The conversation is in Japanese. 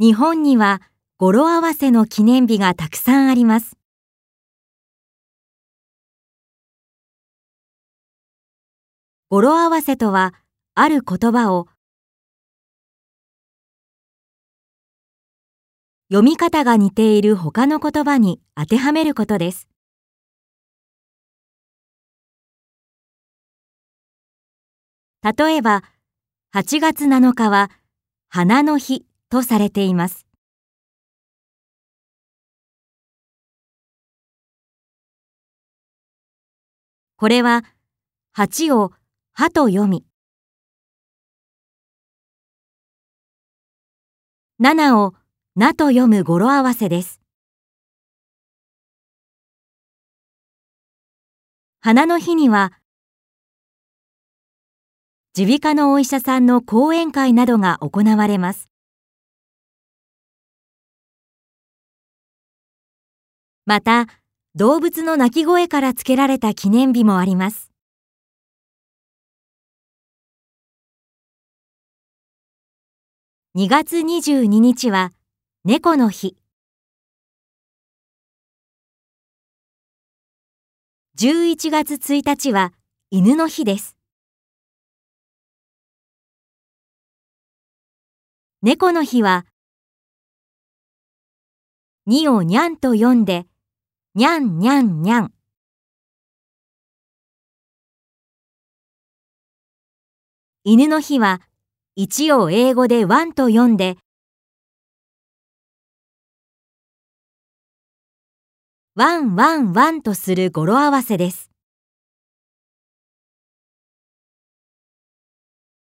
日本には語呂合わせの記念日がたくさんあります。語呂合わせとは、ある言葉を読み方が似ている他の言葉に当てはめることです。例えば、8月7日は花の日とされています。これは、8を歯と読み、7をなと読む語呂合わせです。花の日には、耳鼻科のお医者さんの講演会などが行われます。また、動物の鳴き声から付けられた記念日もあります。2月22日は猫の日。11月1日は犬の日です。猫の日は、2をにゃんと読んで、にゃんにゃんにゃん。犬の日は、一を英語でワンと読んで、ワンワンワンとする語呂合わせです。